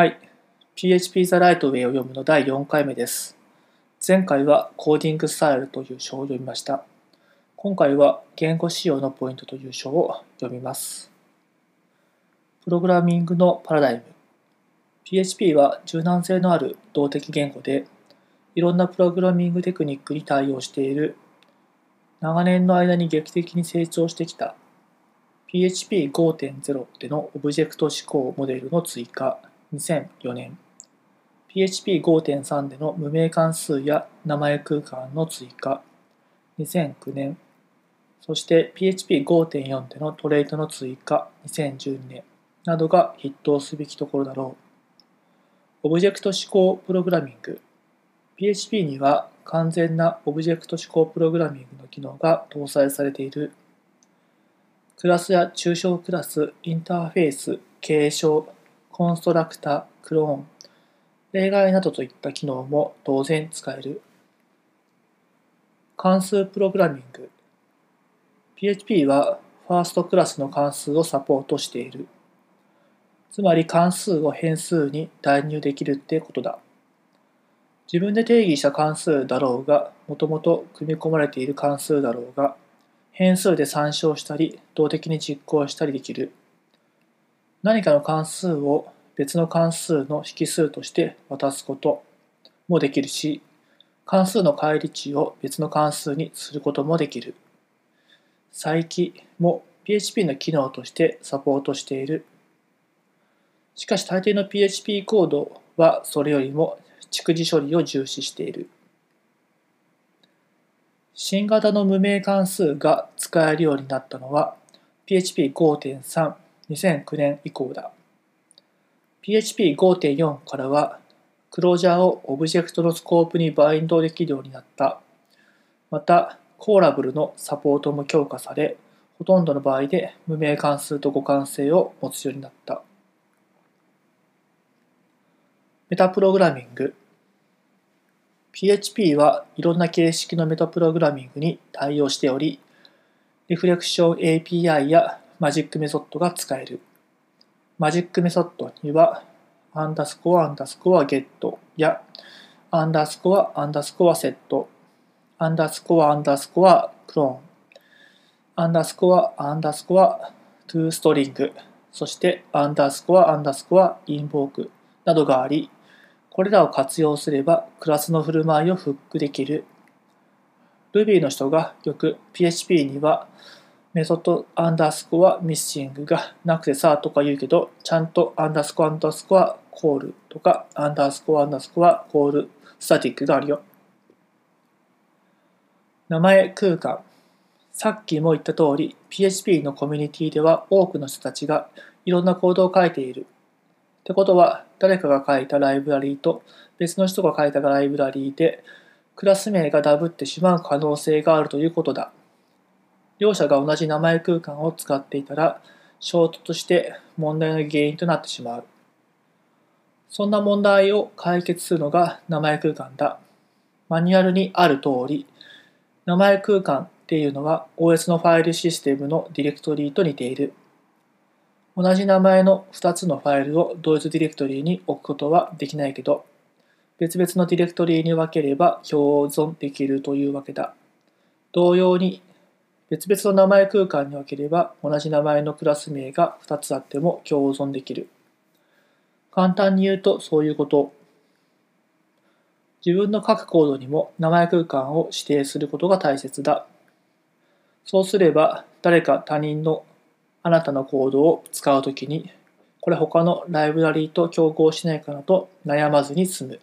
はい。PHP The Lightway を読むの第4回目です。前回はコーディングスタイルという章を読みました。今回は言語仕様のポイントという章を読みます。プログラミングのパラダイム。PHP は柔軟性のある動的言語で、いろんなプログラミングテクニックに対応している、長年の間に劇的に成長してきた PHP5.0 でのオブジェクト指向モデルの追加2004年 PHP5.3 での無名関数や名前空間の追加。2009年そして PHP5.4 でのトレイトの追加。2012年などが特筆すべきところだろう。オブジェクト指向プログラミング。PHP には完全なオブジェクト指向プログラミングの機能が搭載されている。クラスや抽象クラス、インターフェース、継承、コンストラクタ、クローン、例外などといった機能も当然使える。関数プログラミング PHP はファーストクラスの関数をサポートしている。つまり関数を変数に代入できるってことだ。自分で定義した関数だろうが、もともと組み込まれている関数だろうが、変数で参照したり、動的に実行したりできる。何かの関数を別の関数の引数として渡すこともできるし、関数の返り値を別の関数にすることもできる。再起も PHP の機能としてサポートしている。しかし大抵の PHP コードはそれよりも蓄字処理を重視している。新型の無名関数が使えるようになったのは PHP5.3 2009年以降だ。PHP5.4 からは、クロージャーをオブジェクトのスコープにバインドできるようになった。また、コーラブルのサポートも強化され、ほとんどの場合で無名関数と互換性を持つようになった。メタプログラミング PHP はいろんな形式のメタプログラミングに対応しており、リフレクション API やマジックメソッドが使える。マジックメソッドには、アンダースコアアンダースコアゲットや、アンダースコアアンダースコアセット、アンダースコアアンダースコアクローン、アンダースコアアンダースコアトゥーストリング、そしてアンダースコアアンダースコアインボークなどがあり、これらを活用すればクラスの振る舞いをフックできる。Ruby の人がよく PHP にはメソッドアンダースコアミッシングがなくてさとか言うけど、ちゃんとアンダースコアアンダースコアコールとか、アンダースコアアンダースコアコールスタティックがあるよ。名前空間。さっきも言った通り、PHP のコミュニティでは多くの人たちがいろんなコードを書いている。ってことは、誰かが書いたライブラリーと別の人が書いたライブラリーで、クラス名がダブってしまう可能性があるということだ。両者が同じ名前空間を使っていたら、衝突して問題の原因となってしまう。そんな問題を解決するのが名前空間だ。マニュアルにある通り、名前空間っていうのは OS のファイルシステムのディレクトリと似ている。同じ名前の2つのファイルを同一ディレクトリに置くことはできないけど、別々のディレクトリに分ければ共存できるというわけだ。同様に別々の名前空間に分ければ同じ名前のクラス名が2つあっても共存できる。簡単に言うとそういうこと。自分の各コードにも名前空間を指定することが大切だ。そうすれば誰か他人のあなたのコードを使うときにこれ他のライブラリーと競合しないかなと悩まずに済む。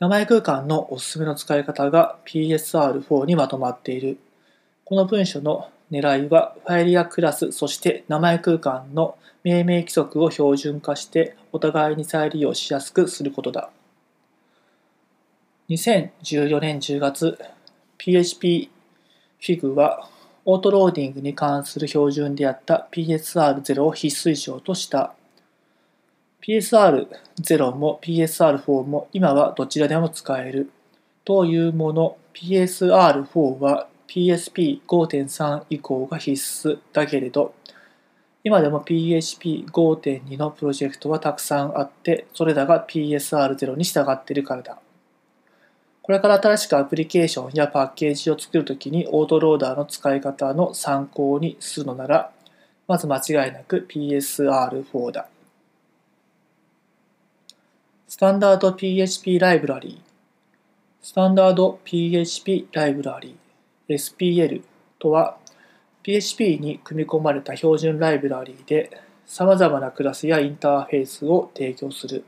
名前空間のおすすめの使い方が PSR4 にまとまっている。この文書の狙いは、ファイルやクラス、そして名前空間の命名規則を標準化してお互いに再利用しやすくすることだ。2014年10月、PHP Fig はオートローディングに関する標準であった PSR0 を必須以上とした。PSR0 も PSR4 も今はどちらでも使える。というもの、PSR4 は PSP5.3 以降が必須だけれど、今でも PHP5.2 のプロジェクトはたくさんあって、それらが PSR0 に従っているからだ。これから新しくアプリケーションやパッケージを作るときにオートローダーの使い方の参考にするのなら、まず間違いなく PSR4 だ。スタンダード PHP ライブラリー。スタンダード PHP ライブラリー SPL とは PHP に組み込まれた標準ライブラリーで様々なクラスやインターフェースを提供する。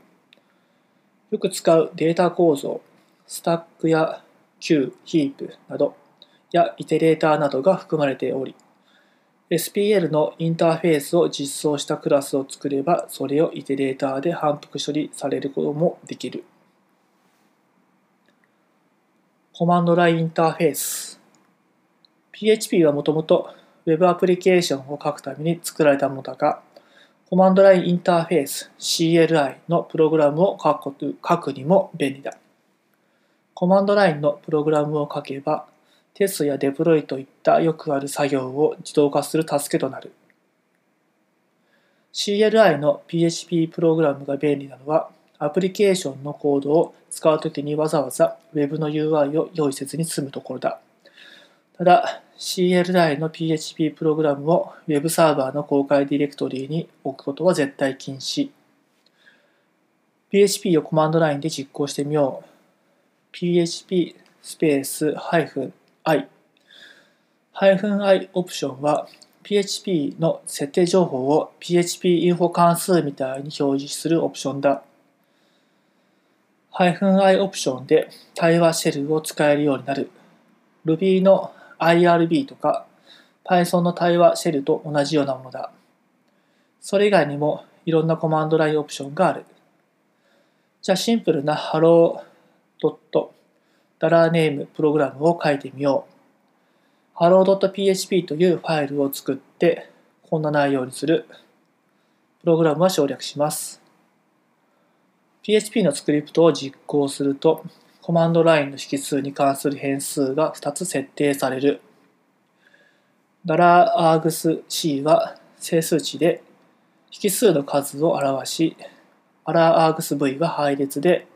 よく使うデータ構造、スタックや Q、ヒープなどやイテレーターなどが含まれており、SPL のインターフェースを実装したクラスを作れば、それをイテレーターで反復処理されることもできる。コマンドラインインターフェース PHP はもともと Web アプリケーションを書くために作られたものだが、コマンドラインインターフェース CLI のプログラムを書くにも便利だ。コマンドラインのプログラムを書けば、テストやデプロイといったよくある作業を自動化する助けとなる。CLI の PHP プログラムが便利なのは、アプリケーションのコードを使うときにわざわざ Web の UI を用意せずに済むところだ。ただ、CLI の PHP プログラムを Web サーバーの公開ディレクトリに置くことは絶対禁止。PHP をコマンドラインで実行してみよう。PHP スペース -i -i オプションは PHP の設定情報を PHP インフォ関数みたいに表示するオプションだ。-i オプションで対話シェルを使えるようになる。Ruby の IRB とか Python の対話シェルと同じようなものだ。それ以外にもいろんなコマンドラインオプションがある。じゃあシンプルな hello.dollar_name プログラムを書いてみよう。hello.php というファイルを作ってこんな内容にする。プログラムは省略します。PHP のスクリプトを実行するとコマンドラインの引数に関する変数が2つ設定される。ダラー args-c は整数値で引数の数を表し、アラー args-v は配列で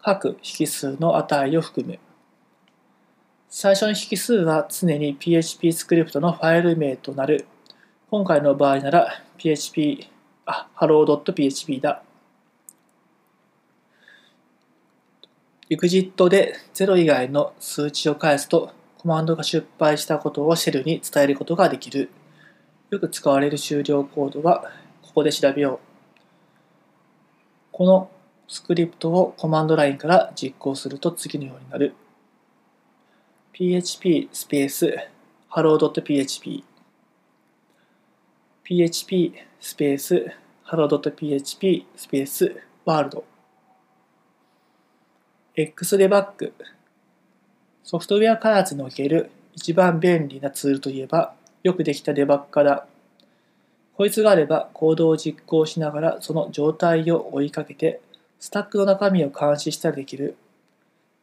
各引数の値を含む。最初の引数は常に PHP スクリプトのファイル名となる。今回の場合なら PHP、あ、hello.php だ。エグジットで0以外の数値を返すとコマンドが失敗したことをシェルに伝えることができる。よく使われる終了コードはここで調べよう。このスクリプトをコマンドラインから実行すると次のようになる。php スペース hello.php php スペース hello.php スペース XDebug ソフトウェア開発における一番便利なツールといえばよくできたデバッグだ。こいつがあればコードを実行しながらその状態を追いかけてスタックの中身を監視したりできる。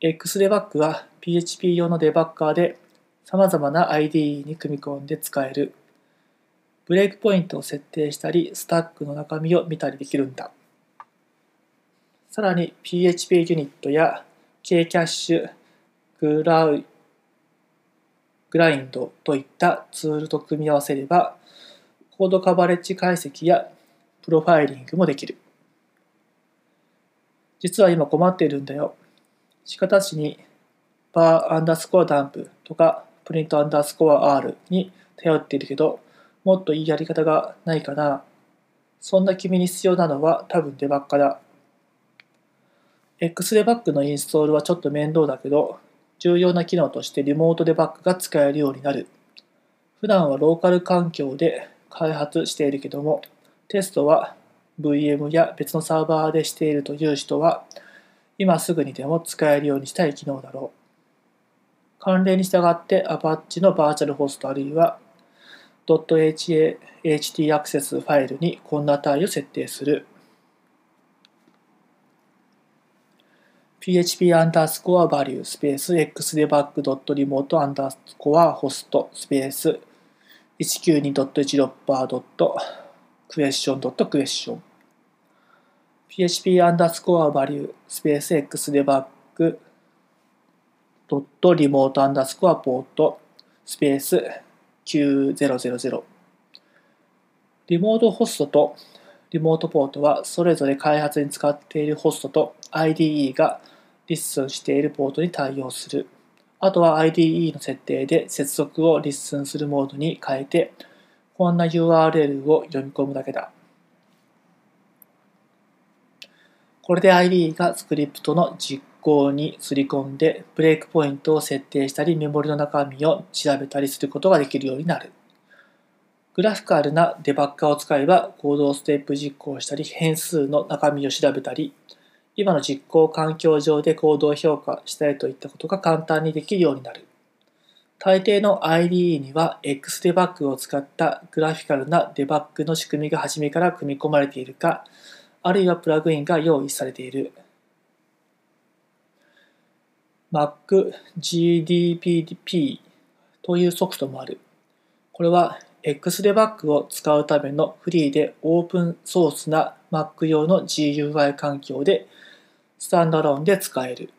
XDebug は PHP 用のデバッガーで様々な ID に組み込んで使える。ブレイクポイントを設定したり、スタックの中身を見たりできるんだ。さらに PHP ユニットや Kcache、グラウグラインドといったツールと組み合わせれば、コードカバレッジ解析やプロファイリングもできる。実は今困っているんだよ。仕方しにバーアンダースコアダンプとかプリントアンダースコア R に頼っているけど、もっといいやり方がないかな。そんな君に必要なのは多分デバッカだ。XDebug のインストールはちょっと面倒だけど、重要な機能としてリモートデバッグが使えるようになる。普段はローカル環境で開発しているけども、テストは VM や別のサーバーでしているという人は、今すぐにでも使えるようにしたい機能だろう。関連に従って Apache のバーチャルホストあるいは .hat アクセスファイルにこんな値を設定する。Php アンダースコアバリュースペース xdebug.remote アンダースコアホストスペース 192.16%.question.question php アンダースコアバリュースペース x デバッグドットリモートアンダースコアポートスペース9000リモートホストとリモートポートはそれぞれ開発に使っているホストと IDE がリッスンしているポートに対応する。あとは IDE の設定で接続をリッスンするモードに変えて、こんな URL を読み込むだけだ。これで IDE がスクリプトの実行に割り込んで、ブレイクポイントを設定したり、メモリの中身を調べたりすることができるようになる。グラフィカルなデバッカーを使えば、コードをステップ実行したり、変数の中身を調べたり、今の実行環境上でコードを評価したりといったことが簡単にできるようになる。大抵の IDE には XDebug を使ったグラフィカルなデバッグの仕組みが初めから組み込まれているか、あるいはプラグインが用意されている。MacGDPP というソフトもある。これは XDebug を使うためのフリーでオープンソースな Mac 用の GUI 環境でスタンドローンで使える。